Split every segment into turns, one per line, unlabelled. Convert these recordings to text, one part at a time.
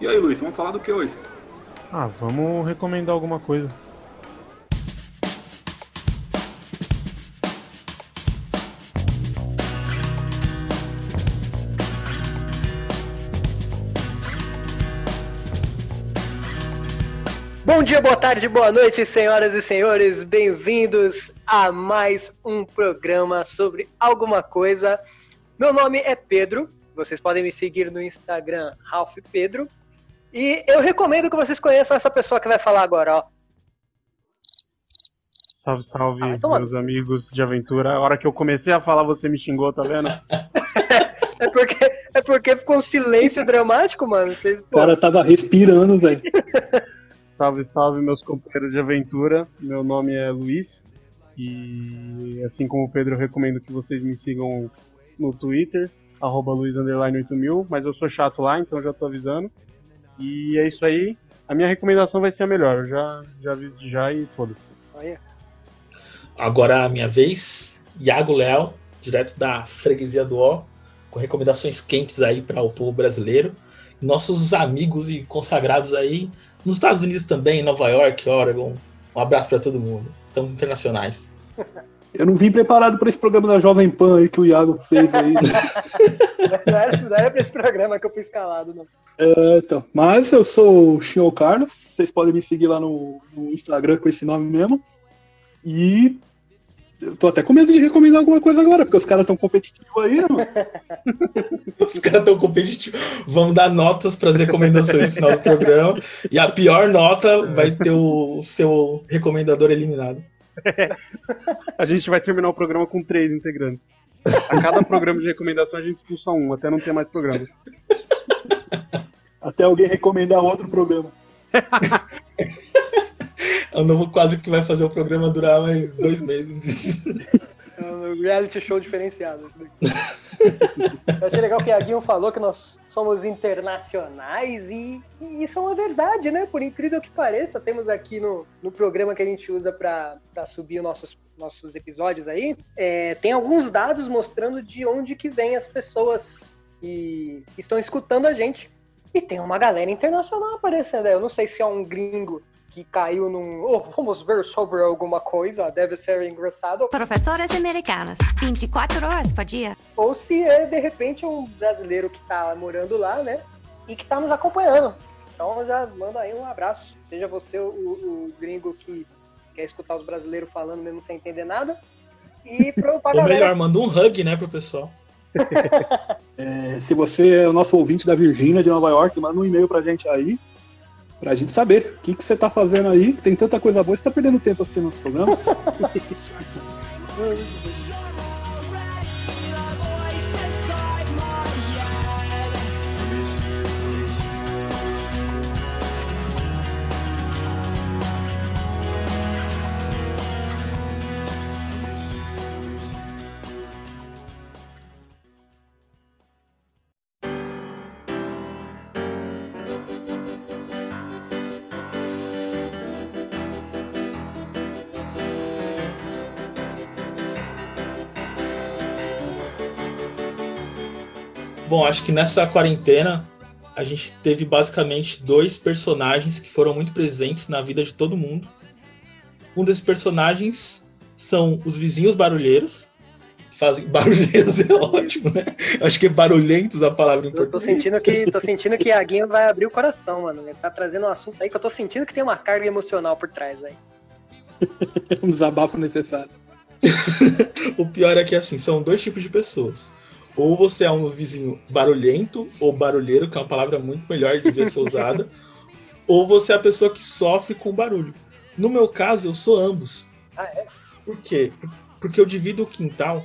E aí, Luiz, vamos falar do que hoje?
Ah, vamos recomendar alguma coisa.
Bom dia, boa tarde, boa noite, senhoras e senhores. Bem-vindos a mais um programa sobre alguma coisa. Meu nome é Pedro. Vocês podem me seguir no Instagram, Ralph Pedro. E eu recomendo que vocês conheçam essa pessoa que vai falar agora, ó.
Salve, salve,
Ah, então,
meus amigos de aventura. A hora que eu comecei a falar, você me xingou, tá vendo?
É porque, é porque ficou um silêncio dramático, mano. Vocês,
O cara tava respirando, velho.
Salve, salve, meus companheiros de aventura. Meu nome é Luiz. E assim como o Pedro, eu recomendo que vocês me sigam no Twitter, arroba luiz8000, mas eu sou chato lá, então já tô avisando. E é isso aí. A minha recomendação vai ser a melhor. Eu já, já aviso de já e foda-se.
Agora a minha vez, Iago Léo, direto da Freguesia do Ó, com recomendações quentes aí para o povo brasileiro. Nossos amigos e consagrados aí, nos Estados Unidos também, em Nova York, Oregon. Um abraço para todo mundo. Estamos internacionais.
Eu não vim preparado pra esse programa da Jovem Pan aí que o Iago fez aí.
Não era, não era pra esse programa que eu fui escalado, não.
É, então. Mas eu sou o Senhor Carlos. Vocês podem me seguir lá no, no Instagram com esse nome mesmo. E eu tô até com medo de recomendar alguma coisa agora, porque os caras tão competitivos aí, né, mano?
Os caras tão competitivos. Vamos dar notas para as recomendações no final do programa. E a pior nota vai ter o seu recomendador eliminado.
A gente vai terminar o programa com três integrantes. A cada programa de recomendação a gente expulsa um, até não ter mais programa.
Até alguém recomendar outro programa.
É o novo quadro que vai fazer o programa durar mais dois meses.
É um reality show diferenciado. Eu achei legal que a Guinho falou que nós somos internacionais e, e isso é uma verdade, né? Por incrível que pareça, temos aqui no, no programa que a gente usa para subir os nossos, nossos episódios aí, é, tem alguns dados mostrando de onde que vem as pessoas que, estão escutando a gente. E tem uma galera internacional aparecendo. Eu não sei se é um gringo que caiu num. Oh, vamos ver sobre alguma coisa, deve ser engraçado.
Professoras americanas, 24 horas por dia.
ou se é de repente um brasileiro que tá morando lá, né? E que tá nos acompanhando. Então já manda aí um abraço. Seja você o, o gringo que quer escutar os brasileiros falando mesmo sem entender nada. E pro, pra
Ou
galera.
melhor, manda um hug, né, pro pessoal.
É, se você é o nosso ouvinte da Virgínia de Nova York, manda um e-mail pra gente aí. Pra gente saber o que, que você tá fazendo aí. Tem tanta coisa boa, você tá perdendo tempo aqui no programa.
Bom, acho que nessa quarentena a gente teve basicamente dois personagens que foram muito presentes na vida de todo mundo. Um desses personagens são os vizinhos barulheiros. que Fazem barulheiros é ótimo, né? Acho que é barulhentos a palavra em
Eu tô
português.
sentindo que tô sentindo que a Guinho vai abrir o coração, mano. Ele tá trazendo um assunto aí que eu tô sentindo que tem uma carga emocional por trás aí.
um desabafo necessário.
O pior é que assim, são dois tipos de pessoas. Ou você é um vizinho barulhento ou barulheiro, que é uma palavra muito melhor de ver ser usada, ou você é a pessoa que sofre com barulho. No meu caso, eu sou ambos.
Ah, é?
Por quê? Porque eu divido o quintal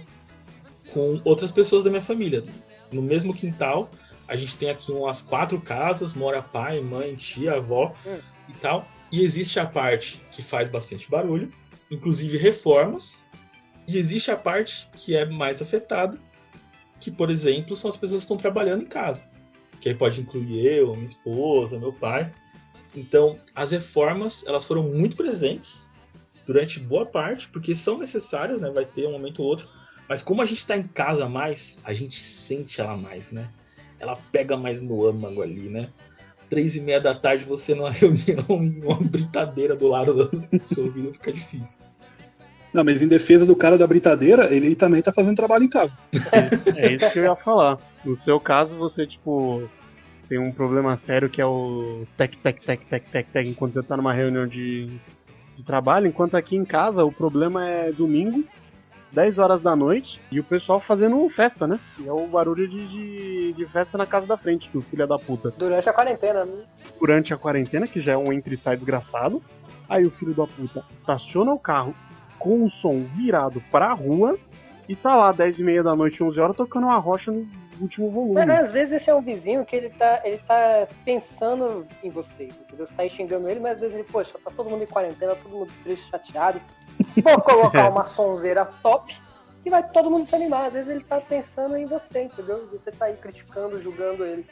com outras pessoas da minha família. No mesmo quintal, a gente tem aqui umas quatro casas, mora pai, mãe, tia, avó
Hum.
e tal. E existe a parte que faz bastante barulho, inclusive reformas, e existe a parte que é mais afetada, que, por exemplo, são as pessoas que estão trabalhando em casa. Que aí pode incluir eu, minha esposa, meu pai. Então, as reformas, elas foram muito presentes durante boa parte, porque são necessárias, né? Vai ter um momento ou outro. Mas como a gente tá em casa mais, a gente sente ela mais, né? Ela pega mais no âmago ali, né? três e meia da tarde você numa reunião em uma britadeira do lado do seu ouvido fica difícil.
Não, mas em defesa do cara da britadeira, ele também tá fazendo trabalho em casa.
É isso que eu ia falar. No seu caso, você, tipo, tem um problema sério que é o tec, tec, tec, tec, tec, tec, enquanto você tá numa reunião de, de trabalho, enquanto aqui em casa o problema é domingo, 10 horas da noite, e o pessoal fazendo festa, né? E é o barulho de, de, de festa na casa da frente, do filho da puta.
Durante a quarentena, né?
Durante a quarentena, que já é um entre e sai desgraçado, aí o filho da puta estaciona o carro com o som virado pra rua e tá lá 10 e meia da noite, 11 horas, tocando uma rocha no último volume.
Mas às vezes esse é um vizinho que ele tá, ele tá pensando em você, entendeu? Você tá xingando ele, mas às vezes ele, poxa, tá todo mundo em quarentena, todo mundo triste, chateado. Vou colocar uma sonzeira top e vai todo mundo se animar. Às vezes ele tá pensando em você, entendeu? Você tá aí criticando, julgando ele.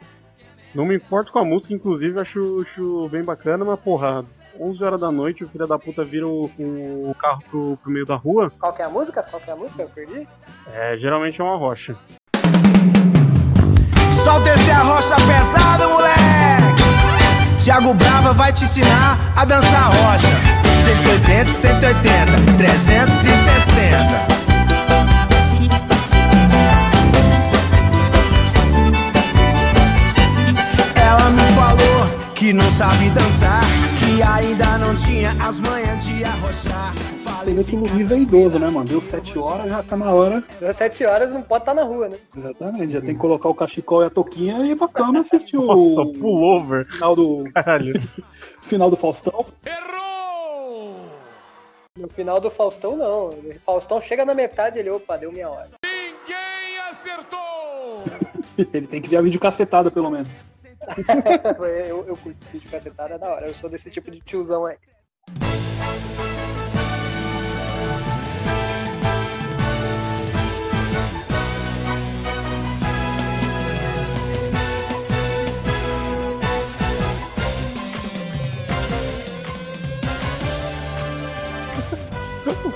Não me importo com a música, inclusive, acho, acho bem bacana, mas porra, 11 horas da noite o filho da puta vira o, o carro pro, pro meio da rua.
Qual que é a música? Qual que é a música? Eu perdi?
É, geralmente é uma rocha.
Solta esse arrocha pesado, moleque. Thiago Brava vai te ensinar a dançar rocha. 180, 180, 360. Ela me falou que não sabe dançar, ainda não tinha as manhas de arrochar.
Tem vê que o Luiz é idoso, né, mano? Deu 7 horas, já tá na hora.
Às 7 horas não pode estar na rua, né?
Exatamente, já tem que colocar o cachecol e a touquinha e ir pra cama assistir o
Nossa, pullover.
final do,
Caralho.
final do Faustão.
No final do Faustão, não. O Faustão chega na metade ele, opa, deu minha hora.
Ele tem que ver a vídeo cacetada, pelo menos.
Eu, eu curto vídeo cacetada, é da hora. Eu sou desse tipo de tiozão aí.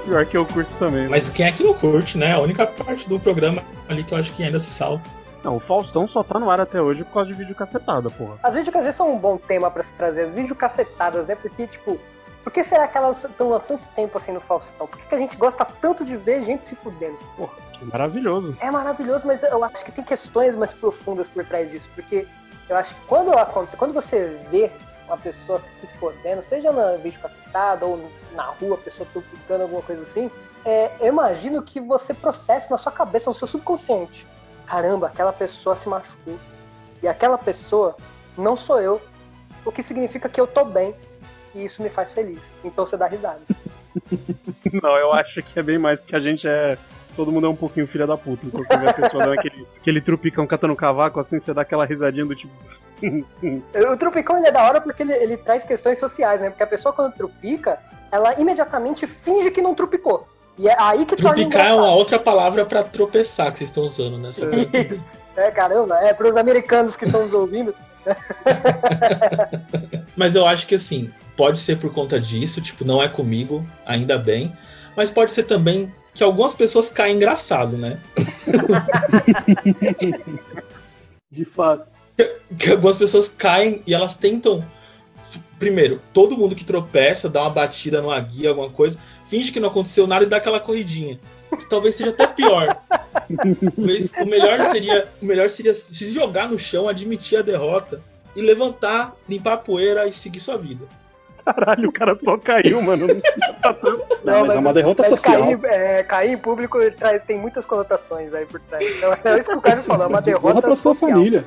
Pior que eu curto também.
Mas quem é que não curte, né? A única parte do programa ali que eu acho que ainda se salva.
Não, o Faustão só tá no ar até hoje por causa de vídeo cacetada, porra.
As videocassetas são um bom tema pra se trazer. As videocacetadas, né? Porque, tipo, por que será que elas estão há tanto tempo assim no Faustão? Por que, que a gente gosta tanto de ver gente se fudendo? Porra,
Que maravilhoso.
é maravilhoso, mas eu acho que tem questões mais profundas por trás disso. Porque eu acho que quando, aconte- quando você vê uma pessoa se fodendo, seja na vídeo cacetada ou na rua, a pessoa tropicando alguma coisa assim, é, eu imagino que você processe na sua cabeça, no seu subconsciente. Caramba, aquela pessoa se machucou. E aquela pessoa não sou eu. O que significa que eu tô bem. E isso me faz feliz. Então você dá risada.
Não, eu acho que é bem mais, porque a gente é. Todo mundo é um pouquinho filha da puta. Então você vê a pessoa dando aquele, aquele trupicão catando cavaco, assim, você dá aquela risadinha do tipo.
O Tropicão ele é da hora porque ele, ele traz questões sociais, né? Porque a pessoa quando trupica, ela imediatamente finge que não trupicou. E é aí que torna
Trupicar é uma outra palavra pra tropeçar que vocês estão usando, né? Só.
É, caramba, é pros americanos que estão nos ouvindo.
Mas eu acho que assim, pode ser por conta disso, tipo, não é comigo, ainda bem. Mas pode ser também que algumas pessoas caem engraçado, né?
De fato.
Que algumas pessoas caem e elas tentam. Primeiro, todo mundo que tropeça, dá uma batida numa guia, alguma coisa, finge que não aconteceu nada e dá aquela corridinha. Que talvez seja até pior. Talvez o melhor seria, o melhor seria se jogar no chão, admitir a derrota e levantar, limpar a poeira e seguir sua vida.
Caralho, o cara só caiu, mano.
Não, mas é uma derrota
mas
social.
Cair, é, cair em público ele traz, tem muitas conotações aí por trás. Então é isso que o cara falou, é uma derrota
pra sua
social.
família.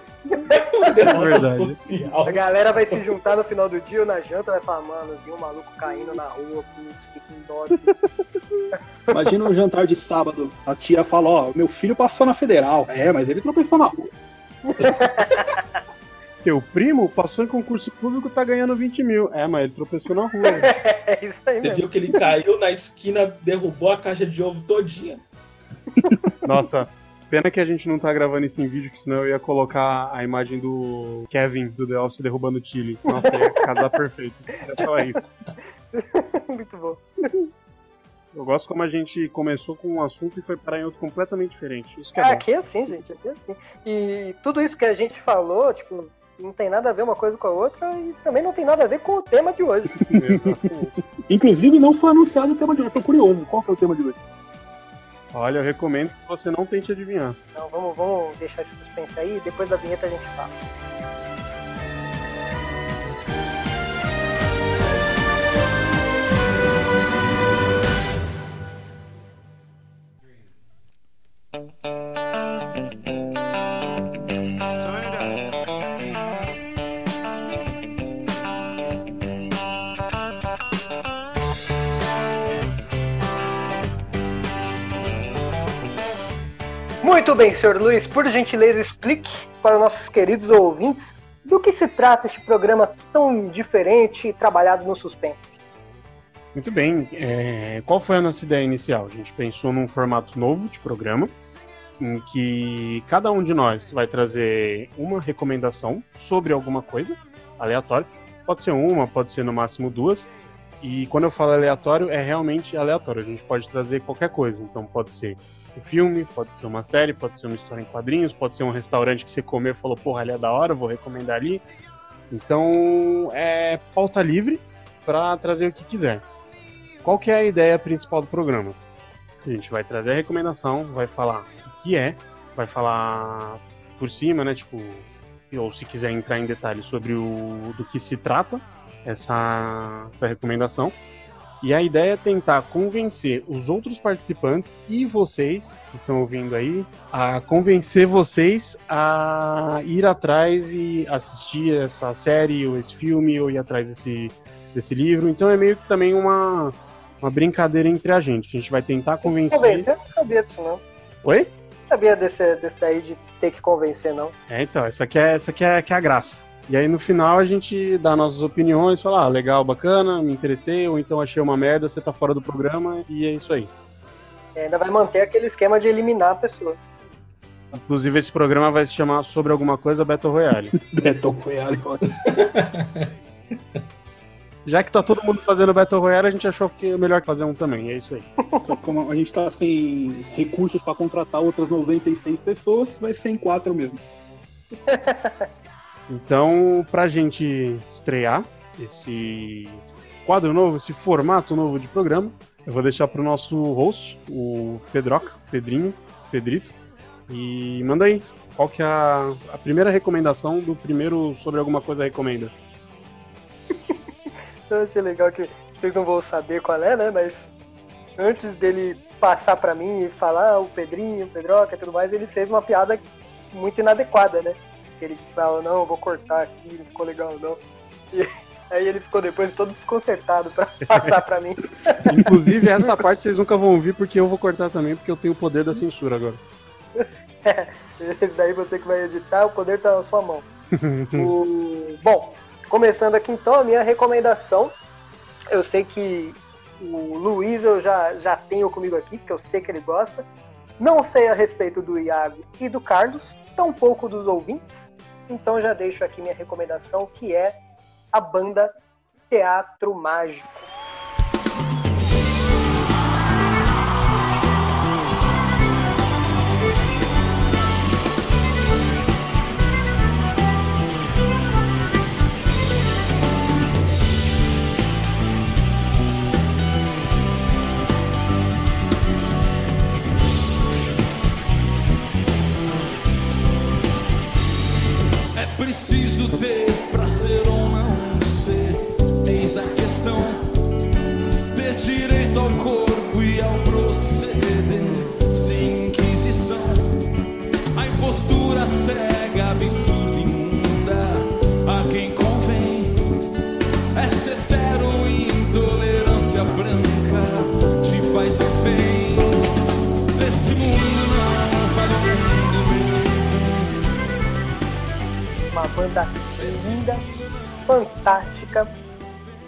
Derrota
verdade.
social.
A galera vai se juntar no final do dia ou na janta vai falar, mano, vi um maluco caindo na rua, putz, fica em dó.
Imagina um jantar de sábado. A tia fala, ó, meu filho passou na federal. É, mas ele tropeçou na rua.
Teu primo passou em concurso público tá ganhando 20 mil. É, mas ele tropeçou na rua.
É isso aí
Você
mesmo.
viu que ele caiu na esquina, derrubou a caixa de ovo todinha.
Nossa, pena que a gente não tá gravando isso em vídeo, que senão eu ia colocar a imagem do Kevin do The Office derrubando o Chile. Nossa, ia casar perfeito. Era só isso.
Muito bom.
Eu gosto como a gente começou com um assunto e foi parar em outro completamente diferente. Isso que é
É,
bom.
aqui é assim, gente, aqui é assim. E tudo isso que a gente falou, tipo, Não tem nada a ver uma coisa com a outra e também não tem nada a ver com o tema de hoje.
Inclusive, não foi anunciado o tema de hoje. Tô curioso. Qual que é o tema de hoje?
Olha, eu recomendo que você não tente adivinhar.
Então vamos, vamos deixar esse suspense aí, depois da vinheta a gente fala. Bem, senhor Luiz, por gentileza explique para os nossos queridos ouvintes do que se trata este programa tão diferente e trabalhado no suspense.
Muito bem. é, qual foi a nossa ideia inicial? A gente pensou num formato novo de programa, em que cada um de nós vai trazer uma recomendação sobre alguma coisa aleatória. Pode ser uma, pode ser no máximo duas. E quando eu falo aleatório, é realmente aleatório. A gente pode trazer qualquer coisa. Então pode ser um filme, pode ser uma série, pode ser uma história em quadrinhos, pode ser um restaurante que você comeu e falou, porra, ali é da hora, vou recomendar ali. Então é pauta livre para trazer o que quiser. Qual que é a ideia principal do programa? A gente vai trazer a recomendação, vai falar o que é, vai falar por cima, né? Tipo, ou se quiser entrar em detalhes sobre o do que se trata essa, essa recomendação. E a ideia é tentar convencer os outros participantes e vocês que estão ouvindo aí a convencer vocês a ir atrás e assistir essa série ou esse filme ou ir atrás desse, desse livro. Então é meio que também uma, uma brincadeira entre a gente, que a gente vai tentar convencer.
Convencer, eu não sabia disso não.
Oi?
Não sabia desse, desse daí de ter que convencer, não.
É, então, essa aqui é, essa aqui é, que é a graça. E aí no final a gente dá nossas opiniões, fala, ah, legal, bacana, me interessei, ou então achei uma merda, você tá fora do programa, e é isso aí.
E ainda vai manter aquele esquema de eliminar a pessoa.
Inclusive esse programa vai se chamar Sobre Alguma Coisa Battle Royale.
Battle Royale.
Já que tá todo mundo fazendo Battle Royale, a gente achou que é melhor fazer um também, é isso aí.
Só que como a gente tá sem recursos pra contratar outras 96 pessoas, vai ser em quatro mesmo.
Então, pra gente estrear esse quadro novo, esse formato novo de programa, eu vou deixar pro nosso host, o Pedroca, Pedrinho, Pedrito, e manda aí, qual que é a, a primeira recomendação do primeiro sobre alguma coisa recomenda?
Eu achei legal que vocês não vão saber qual é, né? Mas antes dele passar pra mim e falar ah, o Pedrinho, o Pedroca e tudo mais, ele fez uma piada muito inadequada, né? Que ele fala, não, eu vou cortar aqui, não ficou legal não. E aí ele ficou depois todo desconcertado pra passar pra mim.
Inclusive, essa parte vocês nunca vão ouvir porque eu vou cortar também, porque eu tenho o poder da censura agora.
Esse daí você que vai editar, o poder tá na sua mão. O- Bom, começando aqui então, a minha recomendação. Eu sei que o Luiz eu já, já tenho comigo aqui, porque eu sei que ele gosta. Não sei a respeito do Iago e do Carlos, tampouco dos ouvintes. Então já deixo aqui minha recomendação, que é a banda Teatro Mágico. Uma banda linda, fantástica.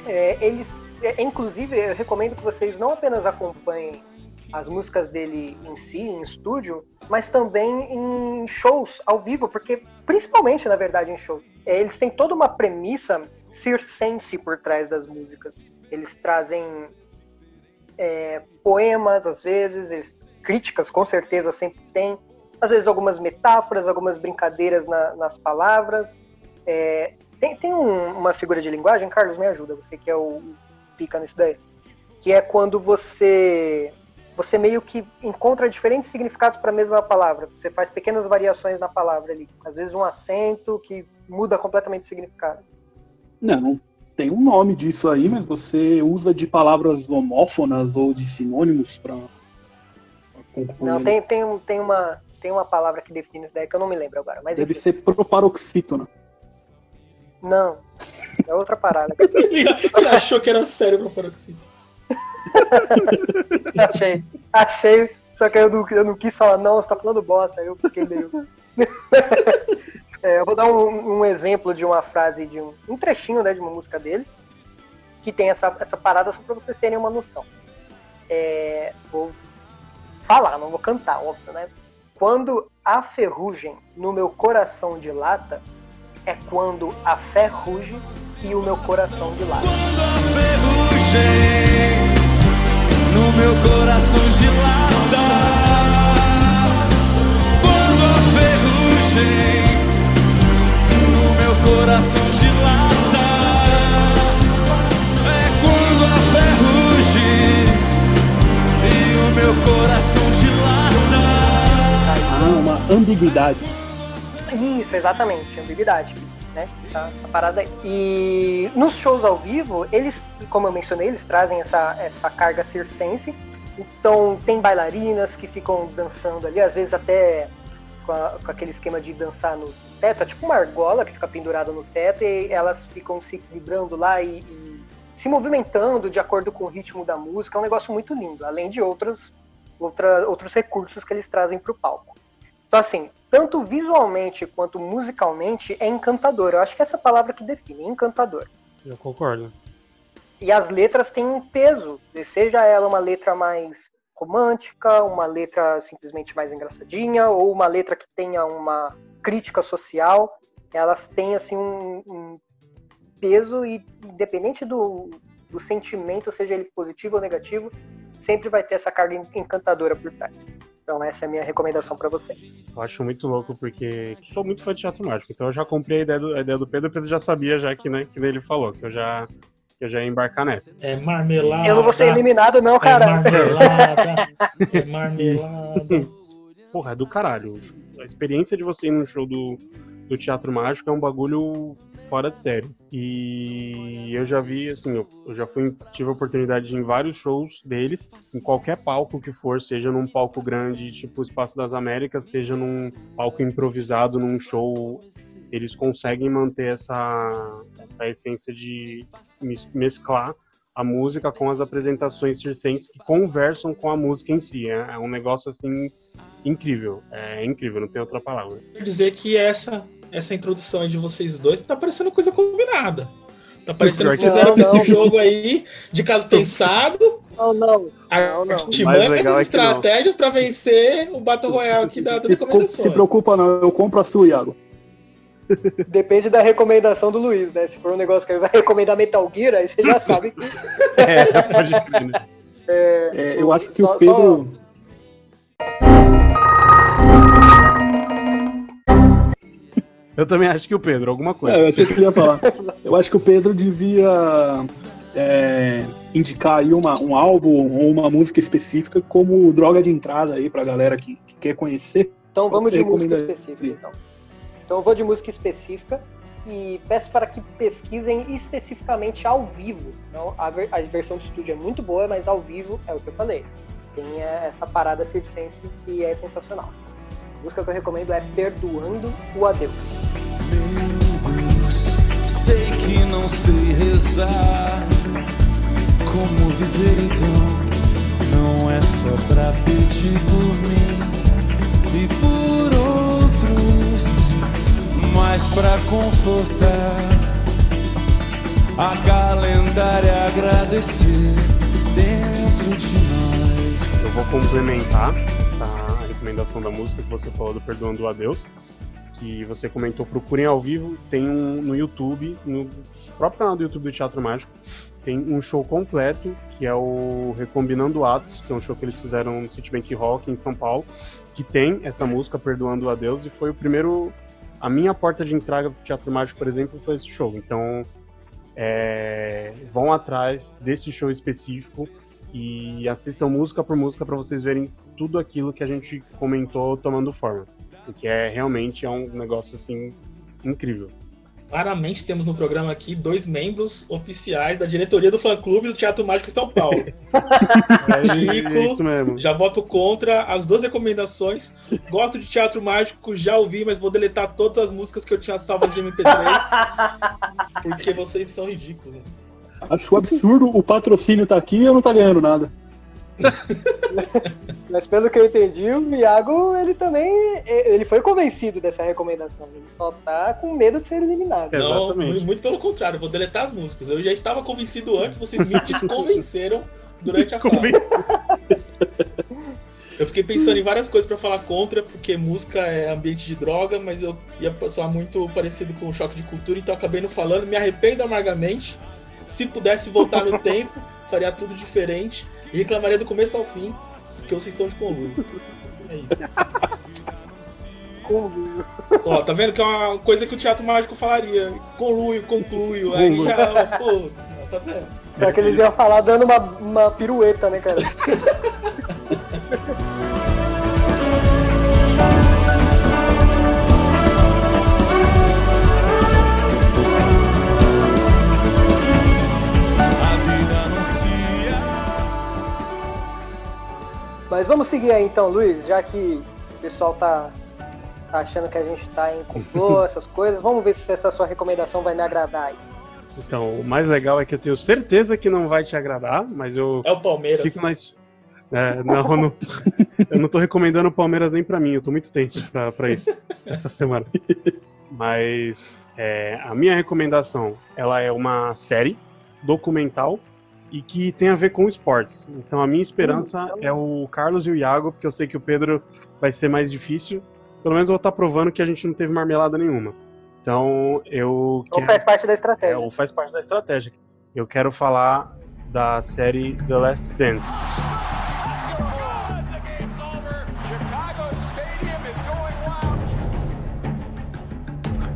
É, eles, inclusive, eu recomendo que vocês não apenas acompanhem as músicas dele em si, em estúdio, mas também em shows ao vivo, porque principalmente, na verdade, em show. É, eles têm toda uma premissa circense por trás das músicas. Eles trazem é, poemas, às vezes, eles- críticas, com certeza, sempre tem. Às vezes algumas metáforas, algumas brincadeiras na- nas palavras. É, tem tem um- uma figura de linguagem, Carlos, me ajuda, você que é o pica nisso daí, que é quando você você meio que encontra diferentes significados para a mesma palavra. Você faz pequenas variações na palavra ali, às vezes um acento que muda completamente o significado.
Não, tem um nome disso aí, mas você usa de palavras homófonas ou de sinônimos concluir.
Não, tem, tem, tem, uma, tem uma palavra que define isso daí que eu não me lembro agora, mas
Deve
enfim.
ser proparoxítona.
Não, é outra parada.
Ele achou que era sério pra paroxítona.
achei, achei, só que eu não, eu não quis falar, não, você tá falando bosta, aí eu fiquei meio. É, eu vou dar um, um exemplo de uma frase, de um, um trechinho né, de uma música deles, que tem essa, essa parada só pra vocês terem uma noção. É, vou falar, não vou cantar, óbvio, né? Quando a ferrugem no meu coração dilata, é quando a fé ruge e o meu coração dilata.
Quando a ferrugem no meu coração dilata. Quando a ferrugem no meu coração dilata. É quando a ferrugem e o meu coração dilata.
Ah, uma ambiguidade.
Isso, exatamente, ambiguidade, né? Essa, essa parada aí. E nos shows ao vivo, eles, como eu mencionei, eles trazem essa, essa carga circense. Então tem bailarinas que ficam dançando ali, às vezes até com, a- com aquele esquema de dançar no teto, é tipo uma argola que fica pendurada no teto e elas ficam se equilibrando lá e, e se movimentando de acordo com o ritmo da música. É um negócio muito lindo, além de outros, outra, outros recursos que eles trazem para o palco. Então, assim, tanto visualmente quanto musicalmente é encantador. Eu acho que essa é a palavra que define, encantador.
Eu concordo.
E as letras têm um peso, seja ela uma letra mais romântica, uma letra simplesmente mais engraçadinha, ou uma letra que tenha uma crítica social, elas têm assim um, um peso e independente do, do sentimento, seja ele positivo ou negativo, sempre vai ter essa carga en- encantadora por trás. Então essa é a minha recomendação para vocês.
Eu acho muito louco porque sou muito fã de teatro mágico, então eu já comprei a ideia do, a ideia do Pedro, o Pedro já sabia já que, né, que ele falou, que eu já, que eu já ia embarcar nessa.
É marmelada.
Eu não vou ser eliminado não,
É
cara.
marmelada. É marmelada.
Porra, é do caralho. A experiência de você ir num show do, do Teatro Mágico é um bagulho fora de série. E eu já vi, assim, eu, eu já fui, tive a oportunidade de ir em vários shows deles, em qualquer palco que for, seja num palco grande, tipo o Espaço das Américas, seja num palco improvisado, num show, eles conseguem manter essa, essa essência de mes- mesclar a música com as apresentações circenses que conversam com a música em si. É, é um negócio, assim, incrível. É incrível, não tem outra palavra.
Quer dizer que essa, essa introdução aí de vocês dois tá parecendo coisa combinada. Tá parecendo que
Pior que
fizeram com esse jogo aí, de caso pensado,
Não, não. Não, não.
Mais
artimanhas,
é
estratégias pra vencer o Battle Royale aqui da, das recomendações.
se preocupa não, eu compro a sua, Iago.
Depende da recomendação do Luiz, né? Se for um negócio que ele vai recomendar Metal Gear, aí você já sabe que
É, pode crer, né?
É, eu acho que
Só-
o Pedro.
Eu também acho que o Pedro, alguma coisa.
É, eu achei que ia falar. Eu acho que o Pedro devia é, indicar aí uma, um álbum ou uma música específica como droga de entrada aí pra galera que, que quer conhecer.
Então vamos de música específica, então. Então eu vou de música específica e peço para que pesquisem especificamente ao vivo. Então, a, ver- a versão de estúdio é muito boa, mas ao vivo é o que eu falei. Tem é, essa parada circense que é sensacional. A música que eu recomendo é Perdoando o Adeus.
Meu Deus, sei que não sei rezar. Como viver então? Não é só pra pedir por mim e por outros, mas pra confortar, acalentar e agradecer dentro de nós.
Eu vou complementar recomendação da música que você falou do Perdoando a Deus, que você comentou, procurem ao vivo, tem um no YouTube, no próprio canal do YouTube do Teatro Mágico, tem um show completo, que é o Recombinando Atos, que é um show que eles fizeram no Citibank Rock em São Paulo, que tem essa música Perdoando a Deus, e foi o primeiro a minha porta de entrada pro Teatro Mágico, por exemplo, foi esse show. Então, é, vão atrás desse show específico e assistam música por música para vocês verem tudo aquilo que a gente comentou tomando forma. Porque é realmente é um negócio assim incrível.
Claramente temos no programa aqui dois membros oficiais da diretoria do fã-clube do Teatro Mágico São Paulo.
É, isso mesmo.
Já voto contra as duas recomendações. Gosto de Teatro Mágico, já ouvi, mas vou deletar todas as músicas que eu tinha salvas de MP3. porque vocês são ridículos. né?
Acho absurdo o patrocínio tá aqui e eu não tá ganhando nada.
Mas pelo que eu entendi, o Iago, ele também. Ele foi convencido dessa recomendação. Ele só tá com medo de ser eliminado.
Não,
Exatamente.
mu- muito pelo contrário, vou deletar as músicas. Eu já estava convencido antes, vocês me desconvenceram durante a fala. Eu fiquei pensando em várias coisas pra falar contra, porque música é ambiente de droga, mas eu ia soar muito parecido com o choque de cultura, então acabei não falando. Me arrependo amargamente. Se pudesse voltar no tempo, faria tudo diferente e reclamaria do começo ao fim, porque vocês estão de conluio. É isso.
Conluio.
Ó, tá vendo que é uma coisa que o teatro mágico falaria? Conluio, concluio, aí já. Putz, tá vendo?
Será que eles iam falar dando uma, uma pirueta, né, cara? vamos seguir aí então, Luiz, já que o pessoal tá, tá achando que a gente tá em complô, essas coisas. Vamos ver se essa sua recomendação vai me agradar aí.
Então, o mais legal é que eu tenho certeza que não vai te agradar, mas eu
É o Palmeiras.
fico mais. É, não, eu não, eu não tô recomendando o Palmeiras nem pra mim, eu tô muito tenso pra, pra isso essa semana. Mas é, a minha recomendação, ela é uma série documental e que tem a ver com esportes. Então a minha esperança é o Carlos e o Iago, porque eu sei que o Pedro vai ser mais difícil. Pelo menos eu vou estar provando que a gente não teve marmelada nenhuma. Então eu
Ou
quero...
faz parte da
É,
estratégia.
ou faz parte da estratégia. Eu quero falar da série The Last Dance.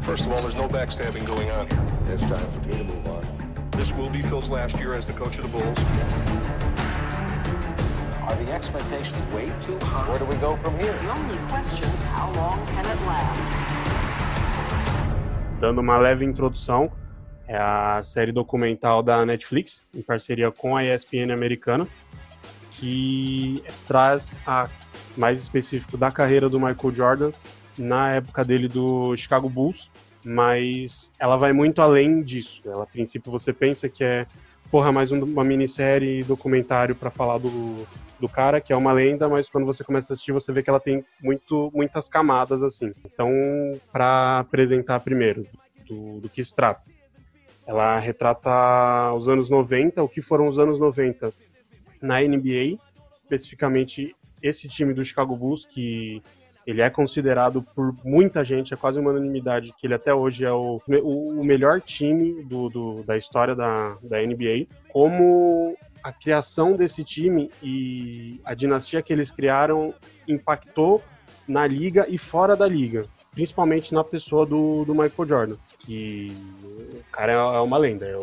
First of all, there's no backstabbing going on here. It's time for me to move on. This will be Phil's last year as the coach of the Bulls.
Are the expectations way too high? Where do we go from here?
The only question, how long can it last?
Dando uma leve introdução, é a série documental da Netflix, em parceria com a ESPN americana, que traz a mais específico da carreira do Michael Jordan na época dele do Chicago Bulls, mas ela vai muito além disso. Ela, a princípio, você pensa que é, porra, mais um- uma minissérie documentário para falar do, do cara, que é uma lenda, mas quando você começa a assistir, você vê que ela tem muito, muitas camadas, assim. Então, para apresentar primeiro, do, do que se trata. Ela retrata os anos 90, o que foram os anos 90 na NBA, especificamente esse time do Chicago Bulls, que ele é considerado por muita gente, é quase uma unanimidade, que ele até hoje é o, o, o melhor time do, do- da história da, da NBA. Como a criação desse time e a dinastia que eles criaram impactou na liga e fora da liga. Principalmente na pessoa do, do Michael Jordan, que o cara é uma lenda. é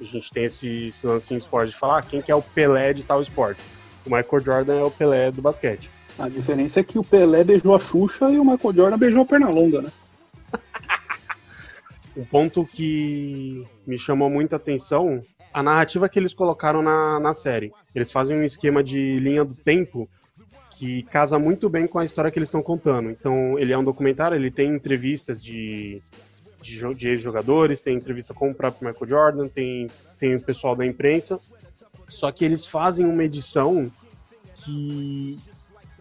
a gente tem esse, esse lance em esporte de falar ah, quem que é o Pelé de tal esporte. O Michael Jordan é o Pelé do basquete.
A diferença é que o Pelé beijou a Xuxa e o Michael Jordan beijou a Pernalonga, né?
Um ponto que me chamou muita atenção, a narrativa que eles colocaram na, na série. Eles fazem um esquema de linha do tempo que casa muito bem com a história que eles estão contando. Então, ele é um documentário, ele tem entrevistas de, de, de ex-jogadores, tem entrevista com o próprio Michael Jordan, tem, tem o pessoal da imprensa. Só que eles fazem uma edição que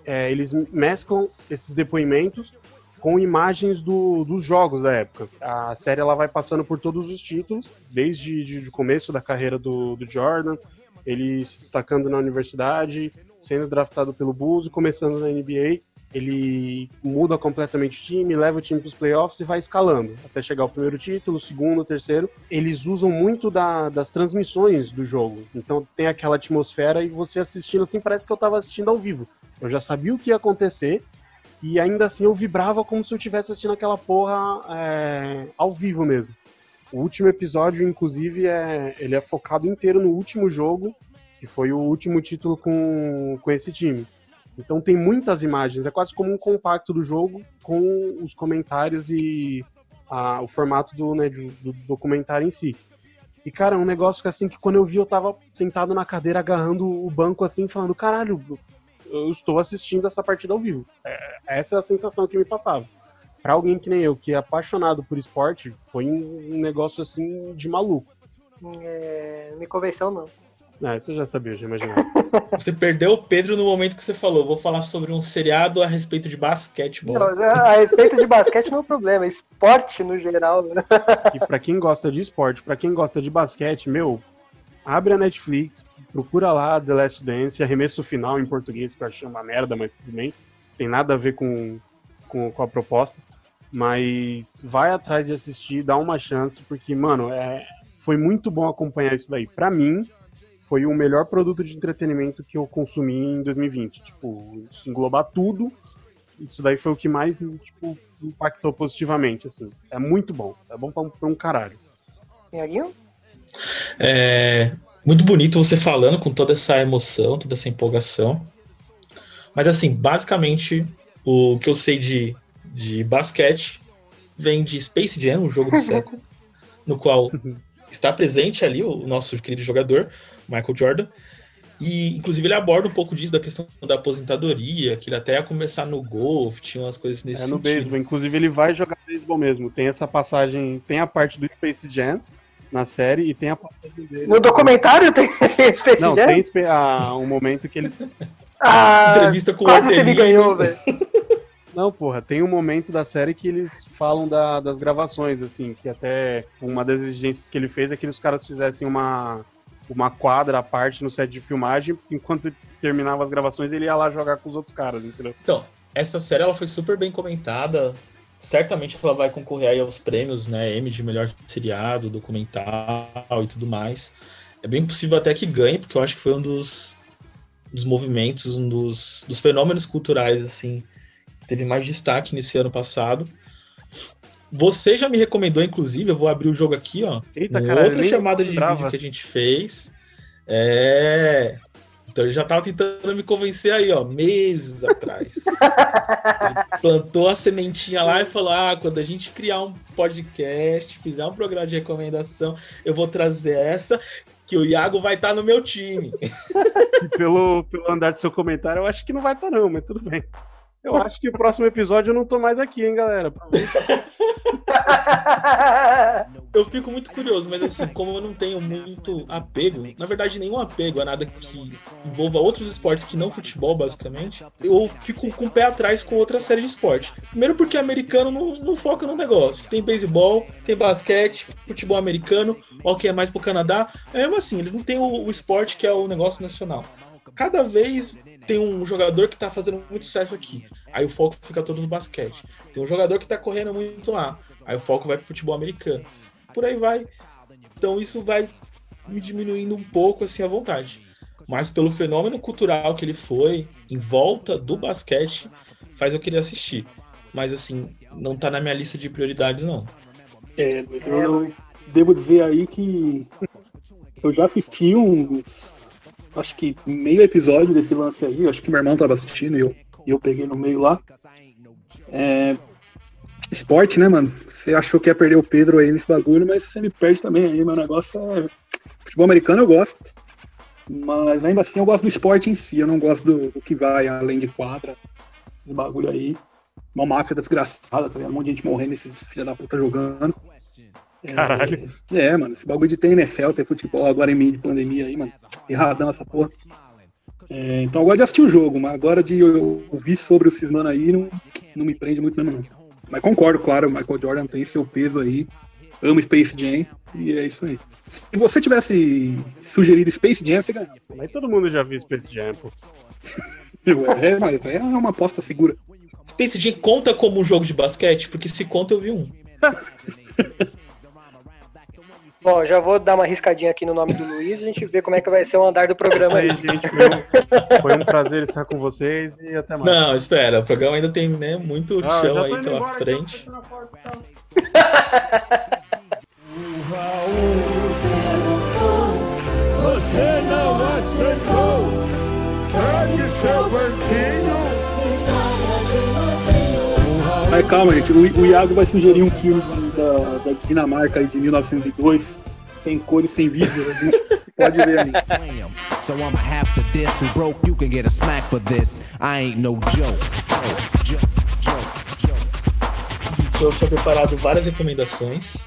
é, eles mesclam esses depoimentos com imagens do- dos jogos da época. A série ela vai passando por todos os títulos, desde de- de começo da carreira do, do Jordan, ele se destacando na universidade, sendo draftado pelo Bulls e começando na NBA. Ele muda completamente o time, leva o time para os playoffs e vai escalando até chegar ao primeiro título, segundo, terceiro. Eles usam muito da- das transmissões do jogo, então tem aquela atmosfera e você assistindo assim parece que eu estava assistindo ao vivo. Eu já sabia o que ia acontecer E ainda assim eu vibrava como se eu estivesse assistindo aquela porra é, ao vivo mesmo. O último episódio, inclusive, é, ele é focado inteiro no último jogo, que foi o último título com, com esse time. Então tem muitas imagens, é quase como um compacto do jogo com os comentários e a, o formato do, né, do, do, documentário em si. E, cara, um negócio que assim, que quando eu vi, eu tava sentado na cadeira agarrando o banco assim, falando, caralho, eu estou assistindo essa partida ao vivo. É, essa é a sensação que me passava. Pra alguém que nem eu, que é apaixonado por esporte, foi um negócio assim de maluco.
É, me convenceu, não.
Ah, você já sabia, já imaginava.
Você perdeu o Pedro no momento que você falou. Vou falar sobre um seriado a respeito de basquetebol.
Não, a respeito de basquete não é um problema, esporte no geral. Né?
E pra quem gosta de esporte, pra quem gosta de basquete, meu, abre a Netflix, procura lá The Last Dance, arremesso final em português, que eu achei uma merda, mas tudo bem. Tem nada a ver com, com, com a proposta. Mas vai atrás de assistir, dá uma chance, porque, mano, é, foi muito bom acompanhar isso daí. Pra mim, foi o melhor produto de entretenimento que eu consumi em 2020. Tipo, se englobar tudo, isso daí foi o que mais tipo, impactou positivamente, assim. É muito bom. É bom pra um, pra um caralho.
Iaguinho?
É muito bonito você falando com toda essa emoção, toda essa empolgação. Mas assim, basicamente, o que eu sei de, de basquete vem de Space Jam, o jogo do século, no qual está presente ali o nosso querido jogador, Michael Jordan. E, inclusive, ele aborda um pouco disso, da questão da aposentadoria, que ele até ia começar no golfe, tinha umas coisas nesse
É no
sentido.
beisebol. Inclusive, ele vai jogar beisebol mesmo. Tem essa passagem, tem a parte do Space Jam na série e tem a passagem dele.
No documentário tem Space
Não,
Jam?
tem espe- ah, um momento que ele.
Ah,
Entrevista com o Artemio.
ganhou, velho.
Não, porra, tem um momento da série que eles falam da- das gravações, assim, que até uma das exigências que ele fez é que os caras fizessem uma, uma quadra à parte no set de filmagem, enquanto terminava as gravações ele ia lá jogar com os outros caras, entendeu?
Então, essa série ela foi super bem comentada. Certamente ela vai concorrer aí aos prêmios, né? M de melhor seriado, documental e tudo mais. É bem possível até que ganhe, porque eu acho que foi um dos, dos movimentos, um dos, dos fenômenos culturais, assim, teve mais destaque nesse ano passado. Você já me recomendou, inclusive, eu vou abrir o jogo aqui, ó.
Eita, caralho,
outra chamada de vídeo que a gente fez. É. Então ele já tava tentando me convencer aí, ó, meses atrás. Ele plantou a sementinha lá e falou: Ah, quando a gente criar um podcast, fizer um programa de recomendação, eu vou trazer essa, que o Iago vai estar no meu time.
Pelo, pelo andar do seu comentário, eu acho que não vai estar, não, mas tudo bem. Eu acho que o próximo episódio eu não tô mais aqui, hein, galera.
Eu fico muito curioso, mas assim, como eu não tenho muito apego, na verdade nenhum apego a nada que envolva outros esportes que não futebol, basicamente, eu fico com o pé atrás com outra série de esporte. Primeiro porque americano não, não foca no negócio. Tem beisebol, tem basquete, futebol americano, ok, é mais pro Canadá. É mesmo assim, eles não têm o, o esporte que é o negócio nacional. Cada vez tem um jogador que tá fazendo muito sucesso aqui. Aí o foco fica todo no basquete. Tem um jogador que tá correndo muito lá. Aí o foco vai pro futebol americano. Por aí vai. Então isso vai me diminuindo um pouco assim a vontade. Mas pelo fenômeno cultural que ele foi em volta do basquete, faz eu querer assistir. Mas assim, não tá na minha lista de prioridades não.
É, mas eu devo dizer aí que eu já assisti uns. Acho que meio episódio desse lance aí. Acho que meu irmão tava assistindo e eu, eu peguei no meio lá. É, esporte, né, mano? Você achou que ia perder o Pedro aí nesse bagulho, mas você me perde também aí. Meu negócio é. Futebol americano eu gosto. Mas ainda assim eu gosto do esporte em si. Eu não gosto do, do que vai além de quadra. Esse bagulho aí. Uma máfia desgraçada, tá? Um monte de gente morrendo, esses filha da puta jogando. É,
Caralho.
É, mano, esse bagulho de ter NFL, ter futebol agora em meio de pandemia aí, mano. Erradão essa porra. É, então eu gosto de assistir o jogo, mas agora de eu ouvir sobre o Cismano aí não, não me prende muito mesmo, não. Mas concordo, claro, o Michael Jordan tem seu peso aí. Amo Space Jam e é isso aí. Se você tivesse sugerido Space Jam, você ganhava.
Mas todo mundo já viu Space Jam, pô.
É, mas é uma aposta segura.
Space Jam conta como um jogo de basquete? Porque se conta eu vi um.
Bom, já vou dar uma riscadinha aqui no nome do Luiz, a gente vê como é que vai ser o andar do programa aí.
Aí, gente, foi um, foi um prazer estar com vocês e até mais.
Não, espera, o programa ainda tem né, muito
Ah,
chão aí pela
embora,
frente.
então, fecha na porta, então.
Você não aceitou. Pegue seu banquinho.
Mas calma, gente. O, o Iago vai sugerir um filme de- da, da Dinamarca aí de 1902, sem cor e sem vídeo. A gente pode ver ali.
So I'ma have to diss who broke. You can get a smack for this. I ain't no joke. Joke, joke, joke.
Eu tinha preparado várias recomendações.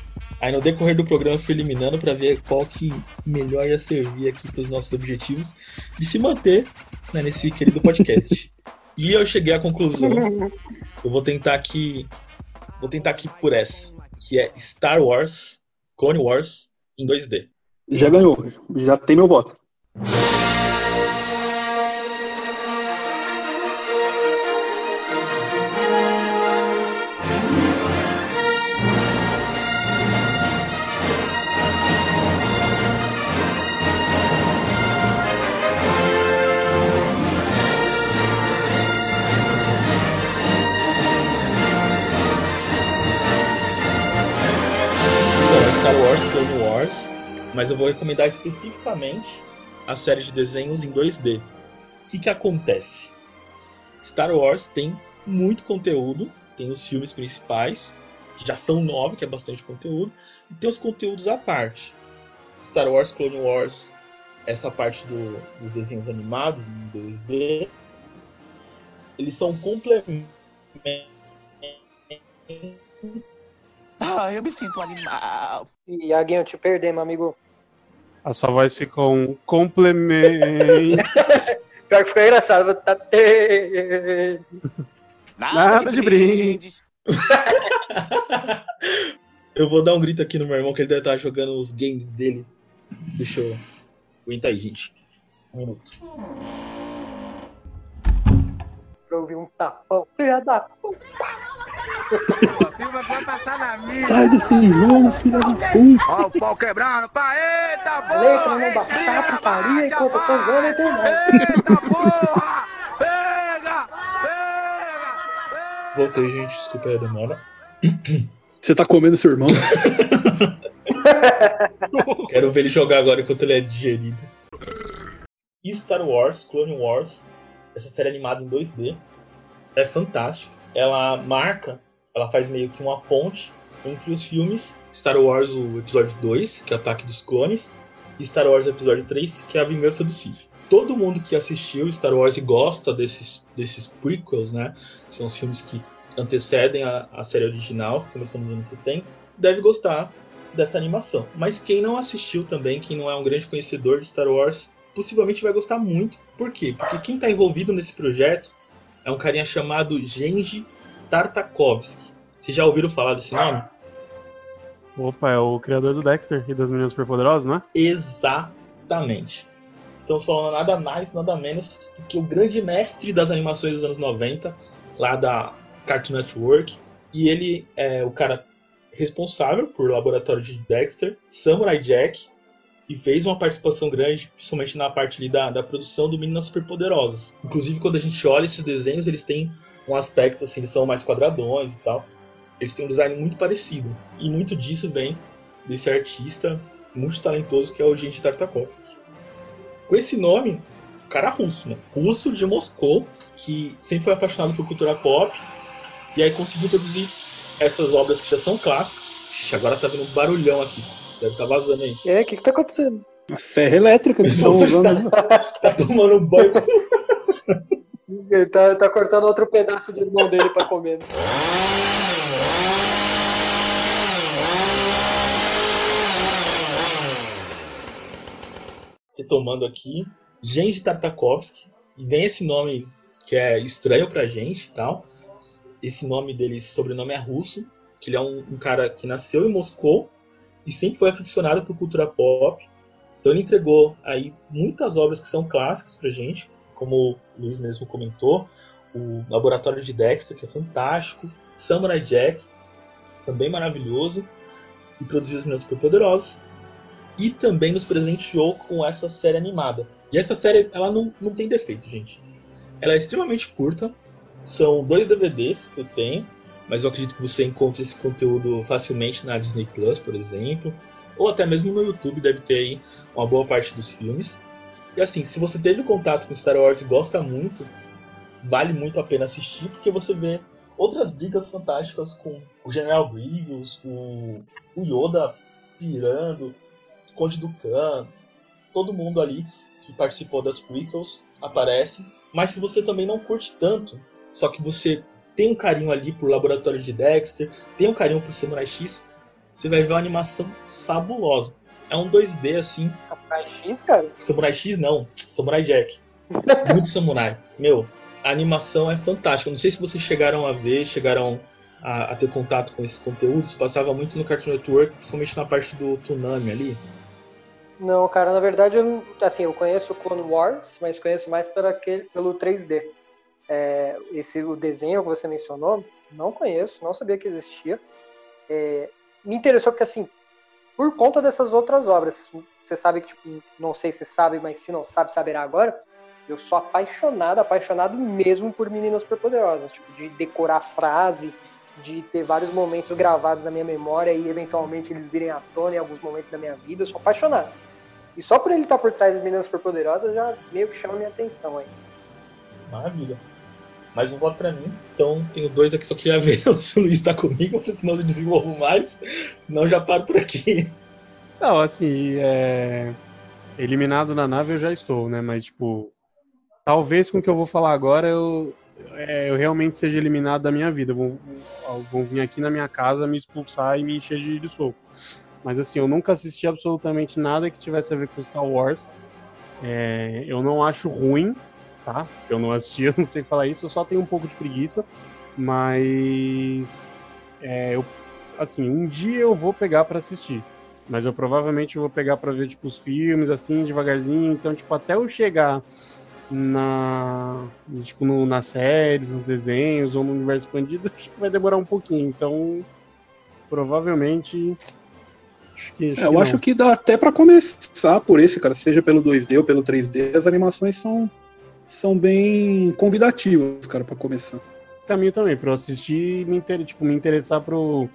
Aí no decorrer do programa eu fui eliminando para ver qual que melhor ia servir aqui para os nossos objetivos de se manter né, nesse querido podcast. e eu cheguei à conclusão. Eu vou tentar aqui, vou tentar aqui por essa, que é Star Wars, Clone Wars em 2D.
Já ganhou, já tem meu voto.
Star Wars, Clone Wars, mas eu vou recomendar especificamente a série de desenhos em 2D. O que, que acontece? Star Wars tem muito conteúdo, tem os filmes principais, que já são nove, que é bastante conteúdo, e tem os conteúdos à parte. Star Wars, Clone Wars, essa parte do- dos desenhos animados em 2D, eles são complementos
Ah, eu me sinto animal.
Iaguinho, te perder, meu amigo.
A sua voz ficou um complemento.
Pior que ficou engraçado. Tá te...
Nada de brinde.
Eu vou dar um grito aqui no meu irmão que ele deve estar jogando os games dele. Deixa eu. Aguenta aí, gente. Um minuto.
Pra ouvir um tapão. Filha da puta.
Sai desse jogo, filha da puta.
Ó, o pau quebrando, pá, eita porra!
Letra não baixar putaria enquanto eu tô usando.
Eita porra! Pega! Pega!
Voltei, gente. Desculpa aí a demora.
Você tá comendo seu irmão?
Quero ver ele jogar agora enquanto ele é digerido. E Star Wars, Clone Wars, essa série animada em 2D, é fantástica. Ela marca, ela faz meio que uma ponte entre os filmes Star Wars, o episódio 2, que é o Ataque dos Clones, e Star Wars episódio 3, que é a Vingança do Sith. Todo mundo que assistiu Star Wars e gosta desses, desses prequels, né? São os filmes que antecedem a, a série original, que começou nos anos 70, deve gostar dessa animação. Mas quem não assistiu também, quem não é um grande conhecedor de Star Wars, possivelmente vai gostar muito. Por quê? Porque quem está envolvido nesse projeto é um carinha chamado Genji Tartakovsky. Vocês já ouviram falar desse nome?
Opa, é o criador do Dexter e das Meninas Superpoderosas, né?
Exatamente. Estamos falando nada mais, nada menos do que o grande mestre das animações dos anos 90, lá da Cartoon Network. E ele é o cara responsável por Laboratório de Dexter, Samurai Jack, e fez uma participação grande, principalmente na parte da, da produção do Meninas Superpoderosas. Inclusive, quando a gente olha esses desenhos, eles têm um aspecto assim, eles são mais quadradões e tal. Eles têm um design muito parecido. E muito disso vem desse artista muito talentoso que é o Genji Tartakovsky. Com esse nome, cara russo, né? Russo de Moscou, que sempre foi apaixonado por cultura pop, e aí conseguiu produzir essas obras que já são clássicas. Agora tá vindo um barulhão aqui. Deve estar vazando aí.
É, o que que tá acontecendo?
A serra elétrica que estão usando. ali.
Tá tomando um banho.
Ele tá, tá cortando outro pedaço do irmão dele pra comer.
retomando aqui, Genji Tartakovsky, e vem esse nome que é estranho pra gente e tal. Esse nome dele, esse sobrenome é russo, que ele é um, um cara que nasceu em Moscou e sempre foi aficionado por cultura pop. Então ele entregou aí muitas obras que são clássicas pra gente, como o Luiz mesmo comentou, o Laboratório de Dexter, que é fantástico, Samurai Jack, também maravilhoso, e produziu os Meninos Superpoderosos. e também nos presenteou com essa série animada. E essa série, ela não, não tem defeito, gente. Ela é extremamente curta, são dois DVDs que eu tenho, mas eu acredito que você encontra esse conteúdo facilmente na Disney Plus, por exemplo, ou até mesmo no YouTube deve ter aí uma boa parte dos filmes. E assim, se você teve contato com Star Wars e gosta muito, vale muito a pena assistir, porque você vê outras brigas fantásticas com o General Grievous, o, o Yoda pirando, o Conde Dukan, todo mundo ali que participou das prequels aparece. Mas se você também não curte tanto, só que você tem um carinho ali por Laboratório de Dexter, tem um carinho por Samurai X, você vai ver uma animação fabulosa. É um 2D assim.
Samurai X, cara?
Samurai X não, Samurai Jack. Muito samurai. Meu, a animação é fantástica. Não sei se vocês chegaram a ver, chegaram a, a ter contato com esses conteúdos. Passava muito no Cartoon Network, principalmente na parte do Tsunami ali.
Não, cara, na verdade, eu, assim, eu conheço Clone Wars, mas conheço mais aquele, pelo 3D. É, esse o desenho que você mencionou, não conheço, não sabia que existia. É, me interessou porque, assim, por conta dessas outras obras, você sabe que, tipo, não sei se sabe, mas se não sabe, saberá agora. Eu sou apaixonado, apaixonado mesmo por Meninas Superpoderosas, tipo, de decorar frase, de ter vários momentos gravados na minha memória e eventualmente eles virem à tona em alguns momentos da minha vida. Eu sou apaixonado. E só por ele estar por trás das Meninas Superpoderosas já meio que chama minha atenção aí.
Maravilha. Mais um voto pra mim. Então, tenho dois aqui, só queria ver se o Luiz tá comigo, senão eu desenvolvo mais. Senão já paro por aqui.
Não, assim, é... eliminado na nave eu já estou, né? Mas, tipo, talvez com o que eu vou falar agora eu, é, eu realmente seja eliminado da minha vida. Vão, vão vir aqui na minha casa me expulsar e me encher de, de soco. Mas, assim, eu nunca assisti absolutamente nada que tivesse a ver com Star Wars. É, eu não acho ruim, tá? Eu não assisti, eu não sei falar isso, eu só tenho um pouco de preguiça. Mas, é, eu, assim, um dia eu vou pegar pra assistir. Mas eu provavelmente vou pegar pra ver, tipo, os filmes, assim, devagarzinho. Então, tipo, até eu chegar na, tipo, no, nas séries, nos desenhos ou no universo expandido, acho que vai demorar um pouquinho. Então, provavelmente. Acho que, acho
É, eu
que
acho que dá até pra começar por esse, cara, seja pelo 2D ou pelo 3D, as animações são, são bem convidativas, cara, pra começar.
caminho também, pra eu assistir e me, inter... tipo, me interessar pro,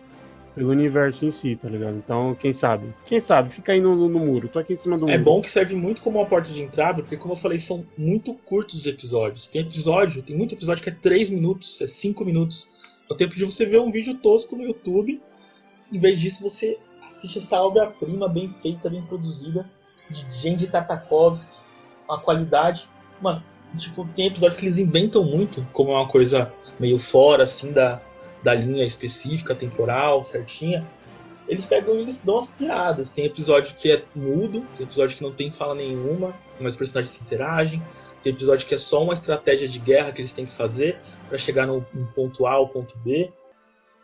pelo universo em si, tá ligado? Então, quem sabe? Quem sabe? Fica aí no, no, no muro. Tô aqui em cima do
É
muro.
bom que serve muito como uma porta de entrada, porque como eu falei, são muito curtos os episódios. Tem episódio, tem muito episódio que é 3 minutos, é 5 minutos. É o tempo de você ver um vídeo tosco no YouTube. Em vez disso, você assiste essa obra-prima bem feita, bem produzida, de Gendy Tartakovsky, uma qualidade. Mano, tipo, tem episódios que eles inventam muito, como é uma coisa meio fora, assim, da, da linha específica, temporal, certinha eles pegam e eles dão as piadas. Tem episódio que é mudo, tem episódio que não tem fala nenhuma, mas os personagens se interagem. Tem episódio que é só uma estratégia de guerra que eles têm que fazer para chegar no, ponto A ao ponto B.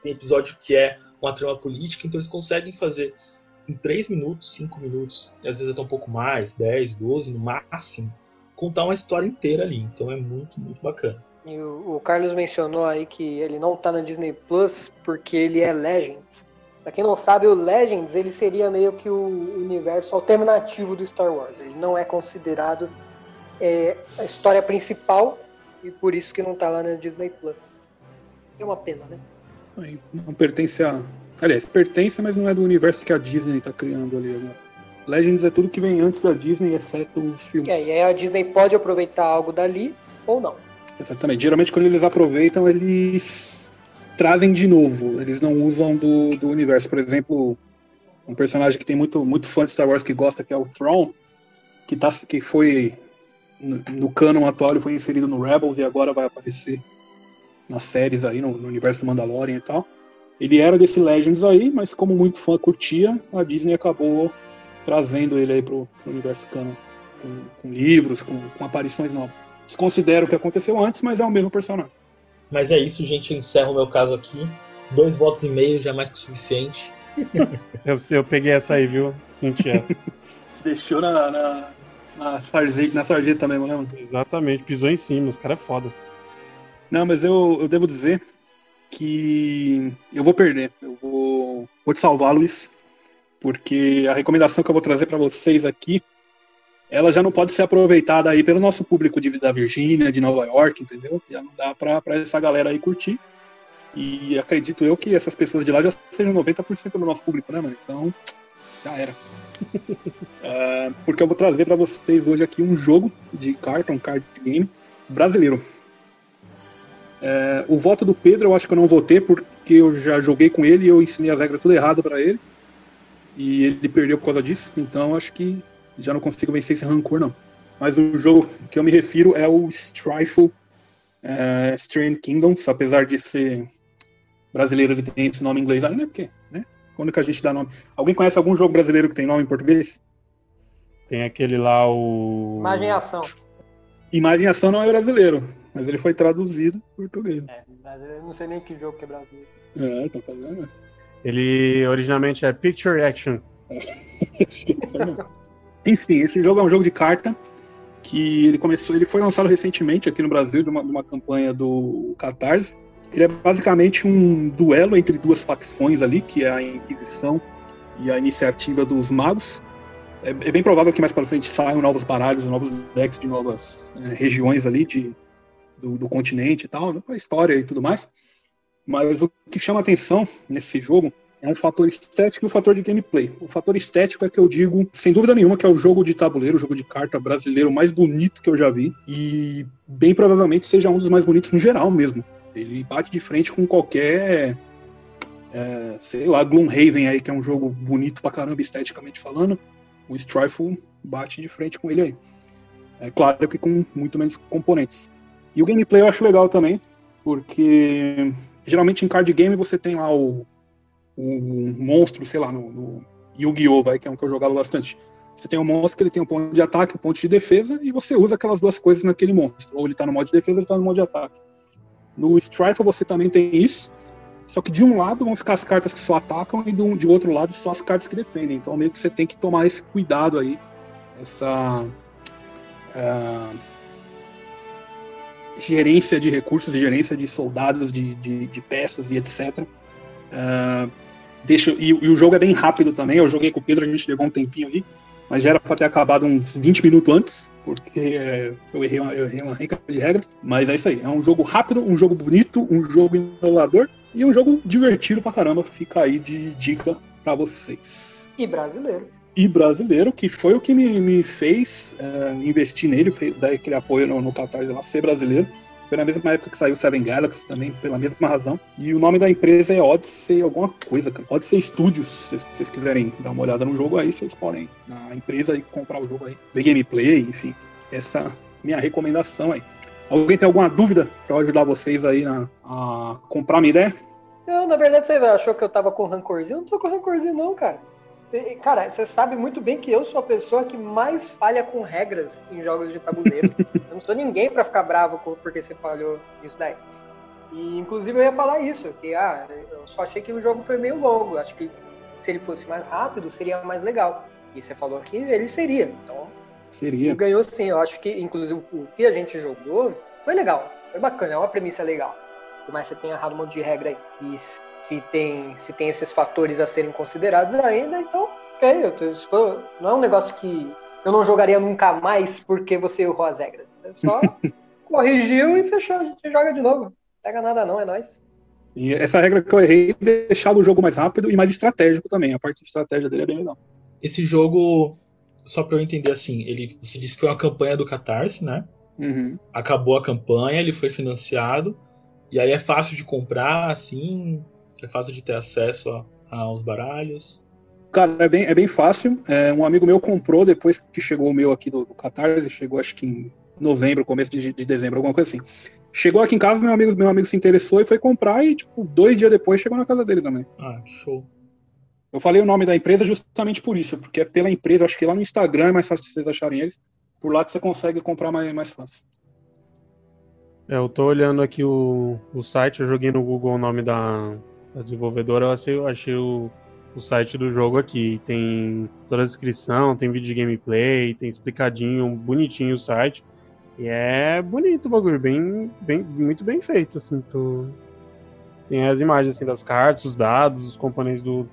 Tem episódio que é uma trama política, então eles conseguem fazer em 3 minutos, 5 minutos, às vezes até um pouco mais, 10, 12 no máximo, contar uma história inteira ali. Então é muito, muito bacana.
E o, o Carlos mencionou aí que ele não tá na Disney Plus porque ele é Legends. Pra quem não sabe, o Legends ele seria meio que o universo alternativo do Star Wars. Ele não é considerado é, a história principal e por isso que não tá lá na Disney Plus. É uma pena, né?
Não pertence a. Aliás, pertence, mas não é do universo que a Disney tá criando ali agora. Legends é tudo que vem antes da Disney, exceto os filmes.
E aí a Disney pode aproveitar algo dali ou não.
Exatamente. Geralmente, quando eles aproveitam, eles trazem de novo. Eles não usam do, do universo. Por exemplo, um personagem que tem muito, muito fã de Star Wars que gosta, que é o Thrawn, que, tá, que foi no, no canon atual, ele foi inserido no Rebels e agora vai aparecer nas séries aí, no, no universo do Mandalorian e tal. Ele era desse Legends aí, mas como muito fã curtia, a Disney acabou trazendo ele aí pro, pro universo canon. Com, com livros, com, com aparições novas. Desconsidero o que aconteceu antes, mas é o mesmo personagem.
Mas é isso, gente. Eu encerro o meu caso aqui. Dois votos e meio já é mais que o suficiente.
Eu, eu peguei essa aí, viu? Senti essa.
Deixou na, na, na, sarjeta, na sarjeta mesmo, né, mano?
Exatamente, pisou em cima, os caras é foda.
Não, mas eu, eu devo dizer que eu vou perder. Eu vou, vou te salvar, Luiz. Porque a recomendação que eu vou trazer para vocês aqui, ela já não pode ser aproveitada aí pelo nosso público de, da Virgínia, de Nova York, entendeu? Já não dá para essa galera aí curtir. E acredito eu que essas pessoas de lá já sejam 90% do nosso público, né, mano? Então, já era. uh, porque eu vou trazer para vocês hoje aqui um jogo de carta, um card game brasileiro. Uh, o voto do Pedro eu acho que eu não votei porque eu já joguei com ele e eu ensinei as regras tudo errado para ele. E ele perdeu por causa disso, então acho que já não consigo vencer esse rancor, não. Mas o jogo que eu me refiro é o Strifle uh, Strange Kingdoms, apesar de ser brasileiro, ele tem esse nome em inglês ainda, porque, né? Quando que a gente dá nome? Alguém conhece algum jogo brasileiro que tem nome em português?
Tem aquele lá, o.
Imagem e ação.
Imagem e ação não é brasileiro, mas ele foi traduzido em português.
É, mas eu não sei nem que jogo que é brasileiro.
É, tá fazendo.
Ele originalmente é Picture Action.
Enfim, esse jogo é um jogo de carta que ele começou, ele foi lançado recentemente aqui no Brasil de uma, campanha do Catarse. Ele é basicamente um duelo entre duas facções ali, que é a Inquisição e a Iniciativa dos Magos. É, é bem provável que mais para frente saiam novos baralhos, novos decks de novas é, regiões ali de, do, do continente e tal, né, a história e tudo mais. Mas o que chama atenção nesse jogo é um fator estético e um fator de gameplay. O fator estético é que eu digo, sem dúvida nenhuma, que é o jogo de tabuleiro, o jogo de carta brasileiro mais bonito que eu já vi. E bem provavelmente seja um dos mais bonitos no geral mesmo. Ele bate de frente com qualquer. É, sei lá, Gloomhaven aí, que é um jogo bonito pra caramba, esteticamente falando. O Strifle bate de frente com ele aí. É claro que com muito menos componentes. E o gameplay eu acho legal também, porque geralmente em card game você tem lá o, o monstro, sei lá, no, no Yu-Gi-Oh! que é um que eu jogava bastante. Você tem um monstro que ele tem um ponto de ataque, um ponto de defesa, e você usa aquelas duas coisas naquele monstro. Ou ele tá no modo de defesa, ou ele tá no modo de ataque. No Strife você também tem isso, só que de um lado vão ficar as cartas que só atacam e do, de outro lado só as cartas que defendem. Então meio que você tem que tomar esse cuidado aí, essa uh, gerência de recursos, de gerência de soldados, de, de, de peças e etc. Uh, deixa, e, e, o jogo é bem rápido também. Eu joguei com o Pedro, a gente levou um tempinho ali mas já era para ter acabado uns 20 minutos antes, porque é, eu, errei uma, eu errei uma rica de regra. Mas é isso aí. É um jogo rápido, um jogo bonito, um jogo inovador e um jogo divertido pra caramba. Fica aí de dica para vocês.
E brasileiro.
E brasileiro, que foi o que me, me fez é, investir nele, fez, dar aquele apoio no, no Catarse lá, ser brasileiro. Foi na mesma época que saiu Seven Galaxy também, pela mesma razão. E o nome da empresa é Odyssey alguma coisa, cara. Odyssey Studios. Se vocês quiserem dar uma olhada no jogo aí, vocês podem na empresa e comprar o jogo aí. Ver gameplay, enfim. Essa minha recomendação aí. Alguém tem alguma dúvida para ajudar vocês aí na, a comprar uma ideia?
Não, na verdade você achou que eu tava com rancorzinho? Eu não tô com rancorzinho não, cara. Cara, você sabe muito bem que eu sou a pessoa que mais falha com regras em jogos de tabuleiro. eu não sou ninguém para ficar bravo porque você falhou isso daí. E inclusive eu ia falar isso, que ah, eu só achei que o jogo foi meio longo. Acho que se ele fosse mais rápido, seria mais legal. E você falou que ele seria. Então.
Seria.
Ganhou sim. Eu acho que, inclusive, o que a gente jogou foi legal. Foi bacana, é uma premissa legal. Por mais que você tenha errado um monte de regra aí. E se tem, se tem esses fatores a serem considerados ainda, então, ok, eu tô, não é um negócio que eu não jogaria nunca mais porque você errou as regras. É só corrigiu e fechou, a gente joga de novo. Não pega nada não, é nóis.
E essa regra que eu errei deixava o jogo mais rápido e mais estratégico também. A parte de estratégia dele é bem legal.
Esse jogo, só para eu entender assim, ele, você disse que foi uma campanha do Catarse, né?
Uhum.
Acabou a campanha, ele foi financiado. E aí é fácil de comprar, assim. É fácil de ter acesso a, aos baralhos?
Cara, é bem, é bem fácil. É, um amigo meu comprou depois que chegou o meu aqui do, do Catarse, chegou acho que em novembro, começo de, de, dezembro, alguma coisa assim. Chegou aqui em casa, meu amigo, meu amigo se interessou e foi comprar e, tipo, dois dias depois chegou na casa dele também.
Ah, show.
Eu falei o nome da empresa justamente por isso, porque é pela empresa, acho que lá no Instagram é mais fácil de vocês acharem eles, por lá que você consegue comprar mais, mais fácil.
É, eu tô olhando aqui o, o site, eu joguei no Google o nome da, a desenvolvedora, eu achei, eu achei o, o site do jogo aqui. Tem toda a descrição, tem vídeo de gameplay, tem explicadinho, bonitinho o site. E é bonito o bagulho, bem, bem, muito bem feito, assim. Tu... Tem as imagens assim, das cartas, os dados, os componentes do,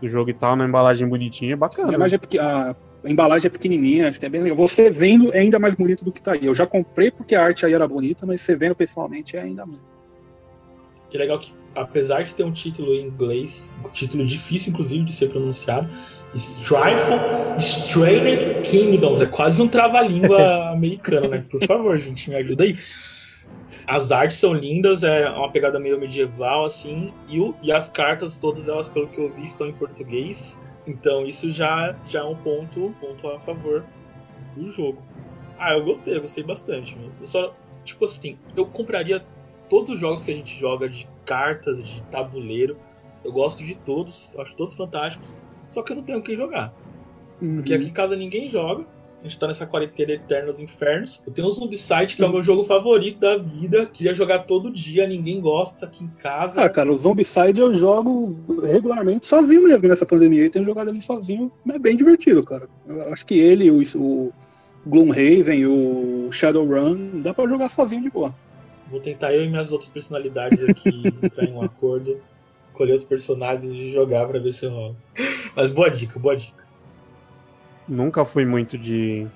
do jogo e tal, na embalagem bonitinha, bacana.
Sim, a, embalagem é pequ- a embalagem é pequenininha, acho que é bem legal. Você vendo é ainda mais bonito do que tá aí. Eu já comprei porque a arte aí era bonita, mas você vendo pessoalmente é ainda mais.
E legal que, apesar de ter um título em inglês, um título difícil, inclusive, de ser pronunciado, Strifle Strained Kingdoms, é quase um trava-língua americano, né? Por favor, gente, me ajuda aí. As artes são lindas, é uma pegada meio medieval, assim, e, o- e as cartas, todas elas, pelo que eu vi, estão em português. Então isso já, já é um ponto, ponto a favor do jogo. Ah, eu gostei, eu gostei bastante. Eu só, tipo assim, eu compraria todos os jogos que a gente joga de cartas, de tabuleiro. Eu gosto de todos, acho todos fantásticos. Só que eu não tenho quem jogar. Porque aqui em casa ninguém joga. A gente tá nessa quarentena eterna nos infernos. Eu tenho o Zombicide, que é o meu jogo favorito da vida. Queria jogar todo dia, ninguém gosta aqui em casa.
Ah, cara, o Zombicide eu jogo regularmente sozinho mesmo nessa pandemia. Eu tenho jogado ali sozinho, é bem divertido, cara. Eu acho que ele, o, o Gloomhaven, o Shadowrun, dá pra jogar sozinho de boa.
Vou tentar eu e minhas outras personalidades aqui entrar em um acordo, escolher os personagens e jogar pra ver se rola. Mas boa dica, boa dica.
Nunca fui muito de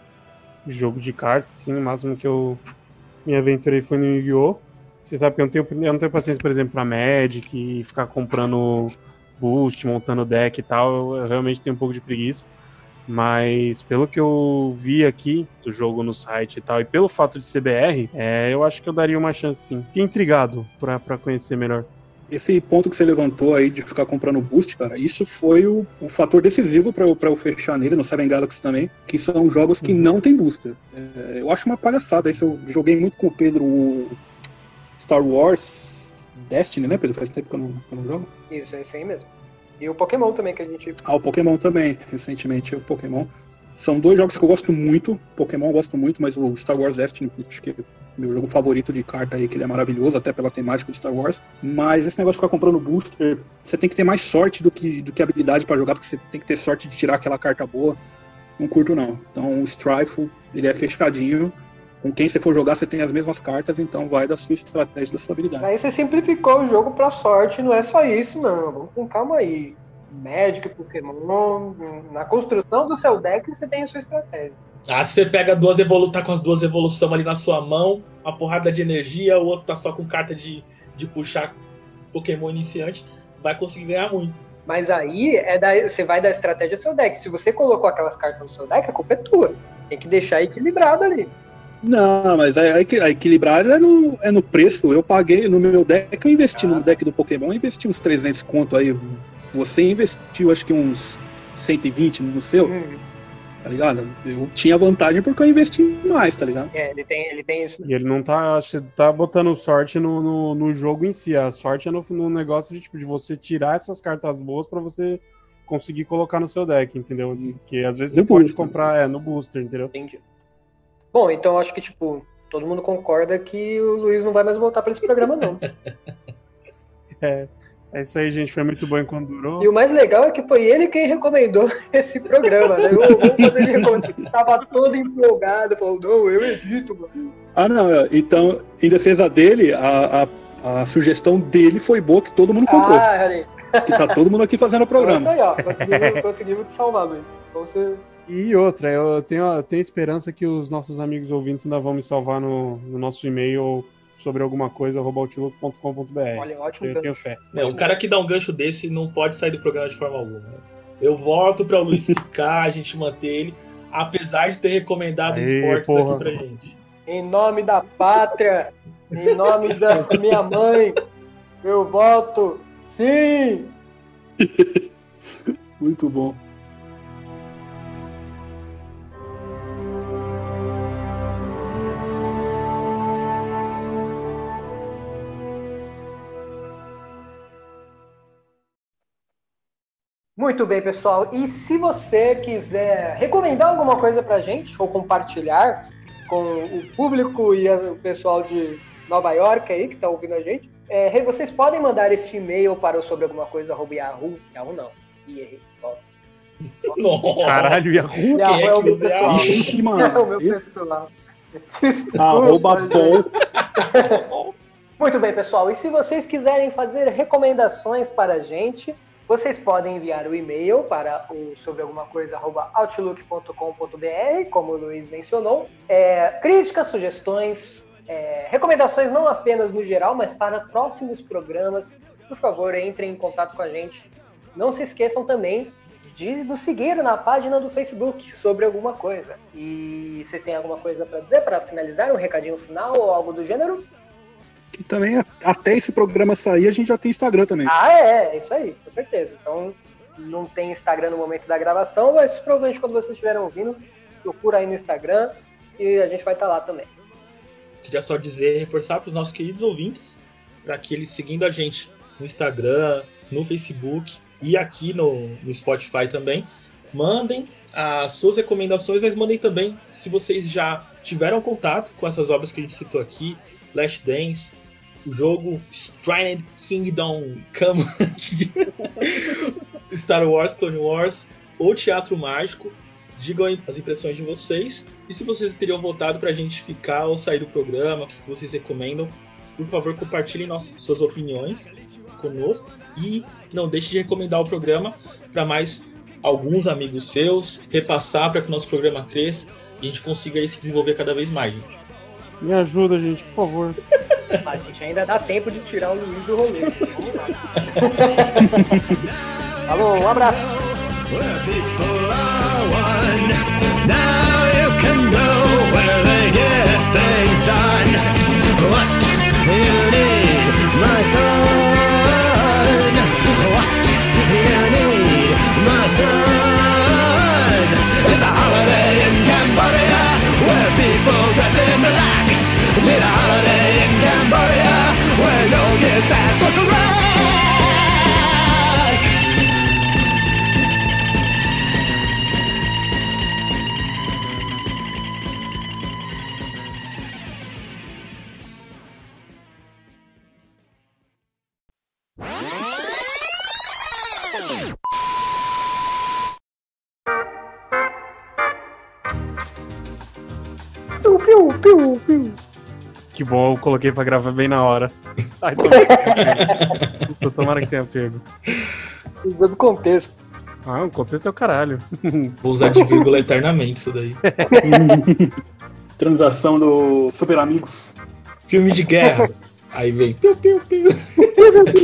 jogo de cartas, assim, o máximo que eu me aventurei foi no Yu-Gi-Oh! Você sabe que eu não tenho, eu não tenho paciência, por exemplo, pra Magic e ficar comprando boost, montando deck e tal, eu realmente tenho um pouco de preguiça. Mas pelo que eu vi aqui do jogo no site e tal, e pelo fato de ser BR, é, eu acho que eu daria uma chance sim. Fiquei intrigado pra, pra conhecer melhor.
Esse ponto que você levantou aí de ficar comprando boost, cara, isso foi o, o fator decisivo pra eu, fechar nele, no Seven Galaxy também, que são jogos que não tem booster. É, eu acho uma palhaçada isso. Eu joguei muito com o Pedro o Star Wars Destiny, né, Pedro? Faz tempo que eu não, que eu não jogo.
Isso, é isso aí mesmo. E o Pokémon também, que a gente.
Ah, o Pokémon também, recentemente, o Pokémon. São dois jogos que eu gosto muito. Pokémon eu gosto muito, mas o Star Wars Destiny, acho que é meu jogo favorito de carta aí, que ele é maravilhoso, até pela temática de Star Wars. Mas esse negócio de ficar comprando booster, você tem que ter mais sorte do que, do que habilidade pra jogar, porque você tem que ter sorte de tirar aquela carta boa. Não curto, não. Então o Strifle, ele é fechadinho. Com quem você for jogar, você tem as mesmas cartas, então vai da sua estratégia, da sua habilidade.
Aí você simplificou o jogo pra sorte, não é só isso, não. Vamos com calma aí. Magic, Pokémon, na construção do seu deck você tem a sua estratégia.
Ah, se você pega duas evolu tá com as duas evoluções ali na sua mão, uma porrada de energia, o outro tá só com carta de, de puxar Pokémon iniciante, vai conseguir ganhar muito.
Mas aí é da, você vai da estratégia do seu deck. Se você colocou aquelas cartas no seu deck, a culpa é tua. Você tem que deixar equilibrado ali.
Não, mas a, a equi- a equilibrada é no, é no preço. Eu paguei no meu deck, eu investi no deck do Pokémon, eu investi uns 300 conto aí. Você investiu acho que uns 120 no seu,
Hum,
tá ligado? Eu tinha vantagem porque eu investi mais, tá ligado?
é, ele tem, ele tem isso.
E ele não tá, acho que tá botando sorte no, no, no jogo em si. A sorte é no, no negócio de, tipo, de você tirar essas cartas boas pra você conseguir colocar no seu deck, entendeu? Porque às vezes
No
você pode
booster.
comprar é, no booster, entendeu?
Entendi. Bom, então acho que, tipo, todo mundo concorda que o Luiz não vai mais voltar pra esse programa, não.
É, é isso aí, gente. Foi muito bom enquanto durou.
E o mais legal é que foi ele quem recomendou esse programa, né? Eu, eu, quando ele recomendou, ele tava todo empolgado, falou, não, eu edito, mano.
Ah, não, é, então, em defesa dele, a, a, a sugestão dele foi boa que todo mundo comprou.
Ah, olha aí.
Que tá todo mundo aqui fazendo o
Então, é isso
programa.
aí, ó. Conseguimos, conseguimos te salvar, Luiz. Então você.
E outra, eu tenho, eu tenho esperança que os nossos amigos ouvintes ainda vão me salvar no, no nosso e-mail sobre alguma coisa, arrobautiloco.com.br.
Olha, ótimo
Eu tenho
gancho.
fé.
Não, um cara que dá um gancho desse não pode sair do programa de forma alguma. Eu volto para o Luiz ficar, a gente manter ele, apesar de ter recomendado
Aê,
esportes
porra.
aqui pra gente.
Em nome da pátria, em nome da minha mãe, eu voto sim!
Muito bom.
Muito bem, pessoal. E se você quiser recomendar alguma coisa pra gente ou compartilhar com o público e a- o pessoal de Nova York aí que tá ouvindo a gente, é, vocês podem mandar este e-mail para o sobre alguma coisa arroba Yahoo. Yahoo não. Ó.
Nossa.
Caralho, Yahoo?
Yahoo
é
é o meu pessoal.
Ixi,
É o
mano.
meu pessoal. Desculpa,
Arroba.
Muito bem, pessoal. E se vocês quiserem fazer recomendações para a gente, Vocês podem enviar o e-mail para o sobre alguma coisa outlook.com.br, como o Luiz mencionou. É, críticas, sugestões, é, recomendações não apenas no geral, mas para próximos programas. Por favor, entrem em contato com a gente. Não se esqueçam também de nos seguir na página do Facebook sobre alguma coisa. E vocês têm alguma coisa para dizer para finalizar? Um recadinho final ou algo do gênero?
E também, até esse programa sair, a gente já tem Instagram também.
Ah, é, é isso aí, com certeza. Então, não tem Instagram no momento da gravação, mas provavelmente quando vocês estiverem ouvindo, procura aí no Instagram e a gente vai estar lá também.
Queria só dizer, reforçar para os nossos queridos ouvintes, para que eles seguindo a gente no Instagram, no Facebook e aqui no, no Spotify também, mandem as suas recomendações, mas mandem também se vocês já tiveram contato com essas obras que a gente citou aqui, Last Dance, o jogo Shrine Kingdom Come, Star Wars Clone Wars ou Teatro Mágico. Digam as impressões de vocês. E se vocês teriam votado pra gente ficar ou sair do programa, o que vocês recomendam, por favor, compartilhem nossas, suas opiniões conosco. E não deixe de recomendar o programa para mais alguns amigos seus, repassar para que o nosso programa cresça e a gente consiga se desenvolver cada vez mais, gente.
Me ajuda, gente, por favor.
A gente ainda dá tempo de tirar o Luiz do rolê. Falou, um abraço.
People Cambodia where no kids ask for correct.
Eu coloquei pra gravar bem na hora. Ai, tô... Tomara que tenha pego.
Usando contexto.
Ah, o contexto é o caralho.
Vou usar de vírgula eternamente isso daí.
Transação do Super Amigos.
Filme de guerra. Aí vem. Piu, piu, piu.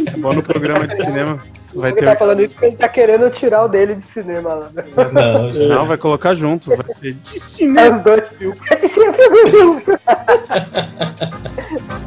É bom no programa de cinema. Vai
Ele
ter.
tá falando isso porque ele tá querendo tirar o dele de cinema lá.
Não, já-
Não, vai colocar junto. Vai ser de
É
cinema.
os dois. É cinema. 了。